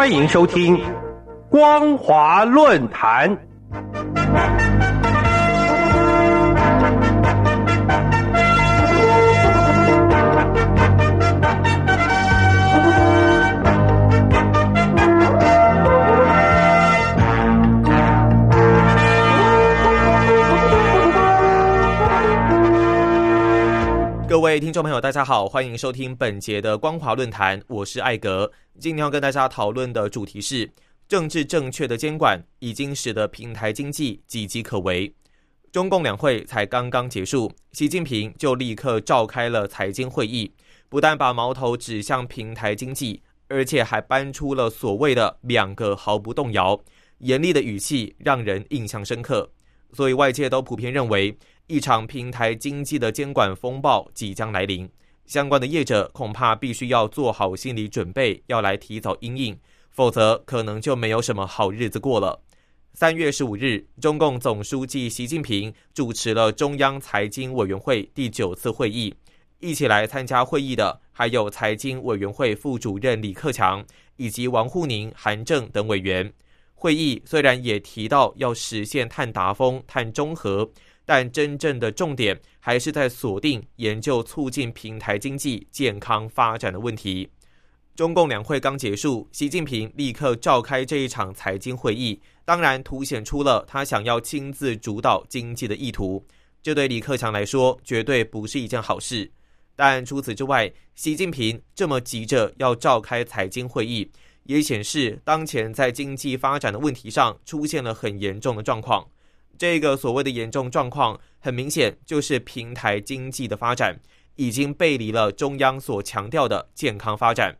欢迎收听《光华论坛》。听众朋友，大家好，欢迎收听本节的光华论坛，我是艾格。今天要跟大家讨论的主题是政治正确的监管已经使得平台经济岌岌可危。中共两会才刚刚结束，习近平就立刻召开了财经会议，不但把矛头指向平台经济，而且还搬出了所谓的两个毫不动摇，严厉的语气让人印象深刻。所以外界都普遍认为。一场平台经济的监管风暴即将来临，相关的业者恐怕必须要做好心理准备，要来提早应应，否则可能就没有什么好日子过了。三月十五日，中共总书记习近平主持了中央财经委员会第九次会议，一起来参加会议的还有财经委员会副主任李克强以及王沪宁、韩正等委员。会议虽然也提到要实现碳达峰、碳中和。但真正的重点还是在锁定研究促进平台经济健康发展的问题。中共两会刚结束，习近平立刻召开这一场财经会议，当然凸显出了他想要亲自主导经济的意图。这对李克强来说绝对不是一件好事。但除此之外，习近平这么急着要召开财经会议，也显示当前在经济发展的问题上出现了很严重的状况。这个所谓的严重状况，很明显就是平台经济的发展已经背离了中央所强调的健康发展。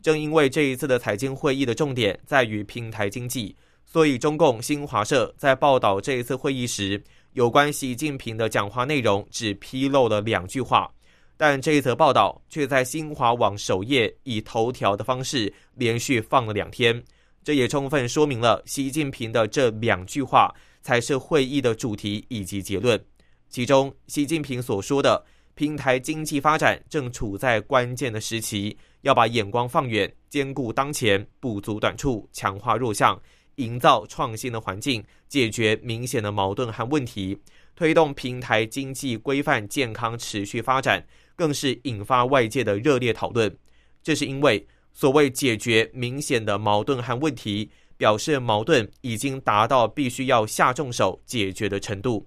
正因为这一次的财经会议的重点在于平台经济，所以中共新华社在报道这一次会议时，有关习近平的讲话内容只披露了两句话，但这一则报道却在新华网首页以头条的方式连续放了两天。这也充分说明了习近平的这两句话。才是会议的主题以及结论。其中，习近平所说的平台经济发展正处在关键的时期，要把眼光放远，兼顾当前，补足短处，强化弱项，营造创新的环境，解决明显的矛盾和问题，推动平台经济规范健康持续发展，更是引发外界的热烈讨论。这是因为，所谓解决明显的矛盾和问题。表示矛盾已经达到必须要下重手解决的程度，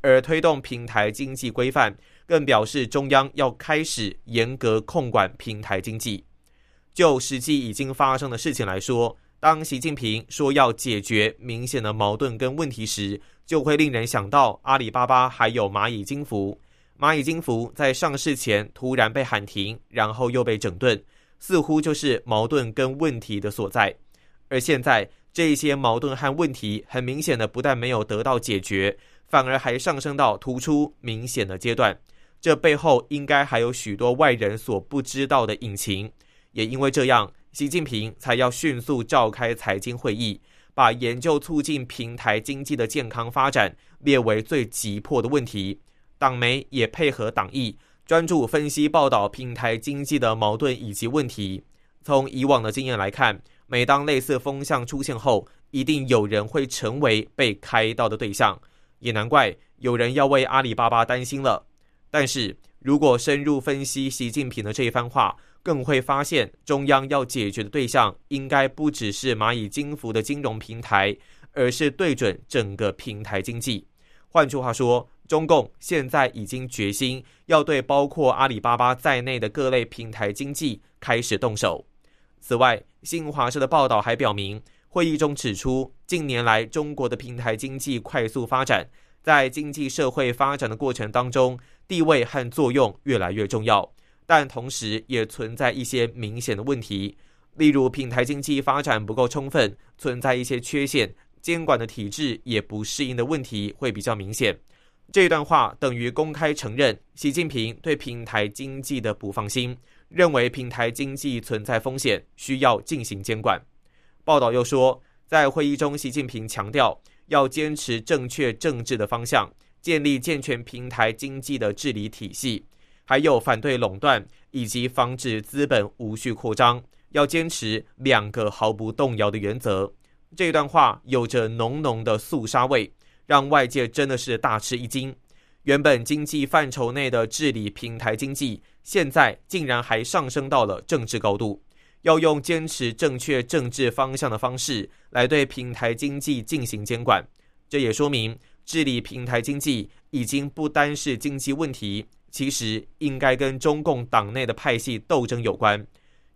而推动平台经济规范，更表示中央要开始严格控管平台经济。就实际已经发生的事情来说，当习近平说要解决明显的矛盾跟问题时，就会令人想到阿里巴巴还有蚂蚁金服。蚂蚁金服在上市前突然被喊停，然后又被整顿，似乎就是矛盾跟问题的所在。而现在，这些矛盾和问题很明显的不但没有得到解决，反而还上升到突出明显的阶段。这背后应该还有许多外人所不知道的隐情。也因为这样，习近平才要迅速召开财经会议，把研究促进平台经济的健康发展列为最急迫的问题。党媒也配合党意，专注分析报道平台经济的矛盾以及问题。从以往的经验来看。每当类似风向出现后，一定有人会成为被开刀的对象，也难怪有人要为阿里巴巴担心了。但是如果深入分析习近平的这一番话，更会发现中央要解决的对象应该不只是蚂蚁金服的金融平台，而是对准整个平台经济。换句话说，中共现在已经决心要对包括阿里巴巴在内的各类平台经济开始动手。此外，新华社的报道还表明，会议中指出，近年来中国的平台经济快速发展，在经济社会发展的过程当中，地位和作用越来越重要，但同时也存在一些明显的问题，例如平台经济发展不够充分，存在一些缺陷，监管的体制也不适应的问题会比较明显。这段话等于公开承认习近平对平台经济的不放心。认为平台经济存在风险，需要进行监管。报道又说，在会议中，习近平强调要坚持正确政治的方向，建立健全平台经济的治理体系，还有反对垄断以及防止资本无序扩张，要坚持两个毫不动摇的原则。这段话有着浓浓的肃杀味，让外界真的是大吃一惊。原本经济范畴内的治理平台经济，现在竟然还上升到了政治高度，要用坚持正确政治方向的方式来对平台经济进行监管。这也说明治理平台经济已经不单是经济问题，其实应该跟中共党内的派系斗争有关。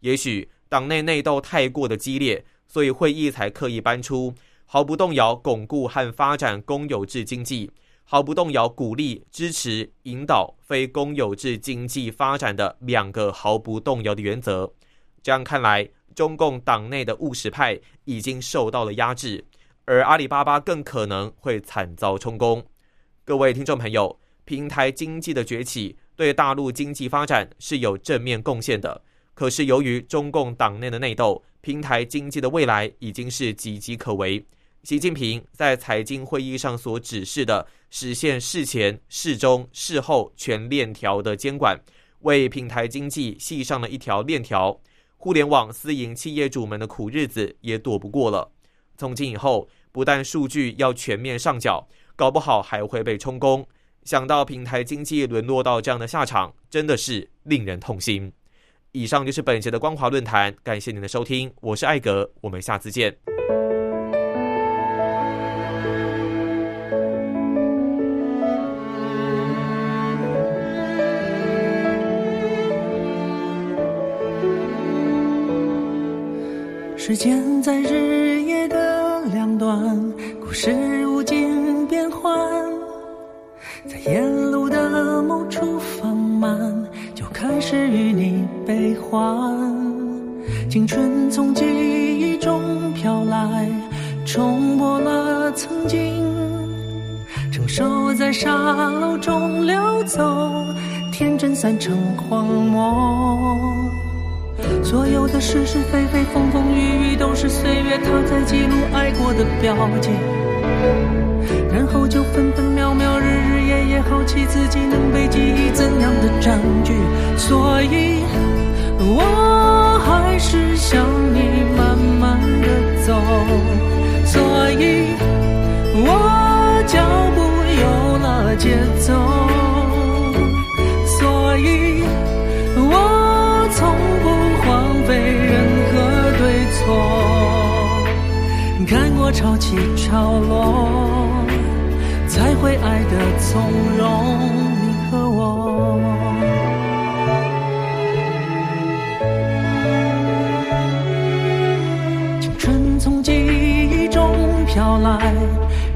也许党内内斗太过的激烈。所以会议才刻意搬出毫不动摇巩固和发展公有制经济，毫不动摇鼓励支持引导非公有制经济发展的两个毫不动摇的原则。这样看来，中共党内的务实派已经受到了压制，而阿里巴巴更可能会惨遭充公。各位听众朋友，平台经济的崛起对大陆经济发展是有正面贡献的，可是由于中共党内的内斗。平台经济的未来已经是岌岌可危。习近平在财经会议上所指示的实现事前、事中、事后全链条的监管，为平台经济系上了一条链条。互联网私营企业主们的苦日子也躲不过了。从今以后，不但数据要全面上缴，搞不好还会被充公。想到平台经济沦落到这样的下场，真的是令人痛心。以上就是本节的光华论坛，感谢您的收听，我是艾格，我们下次见。时间在日夜的两端，故事无尽变幻，在沿路的某处放慢。就开始与你悲欢，青春从记忆中飘来，冲破了曾经，成熟在沙漏中流走，天真散成荒漠。所有的是是非非，风风雨雨，都是岁月它在记录爱过的标记，然后就分分秒秒，日日夜夜，好奇自己能被记忆怎样的占据。所以，我还是想你慢慢的走。所以，我脚步有了节奏。所以，我从不荒废任何对错。看过潮起潮落，才会爱的从容。你和我。青春从记忆中飘来，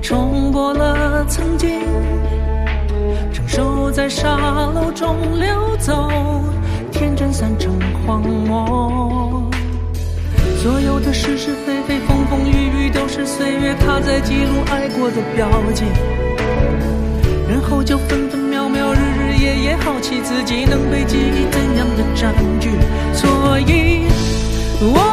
冲破了曾经，承受在沙漏中流走，天真散成荒漠。所有的是是非非，风，是岁月它在记录爱过的标记。然后就分分秒秒，日日夜夜，好奇自己能被记忆怎样的占据。所以，我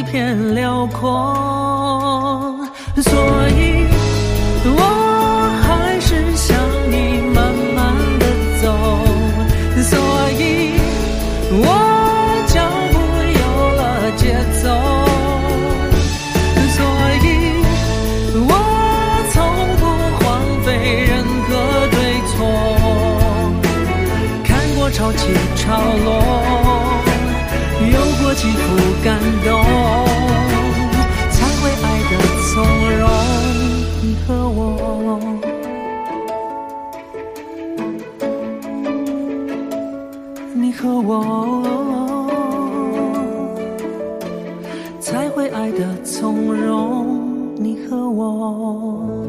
一片辽阔所以我还是想你慢慢的走所以我脚步有了节奏所以我从不荒废任何对错看过潮起潮落有过幸福感我才会爱得从容你和我。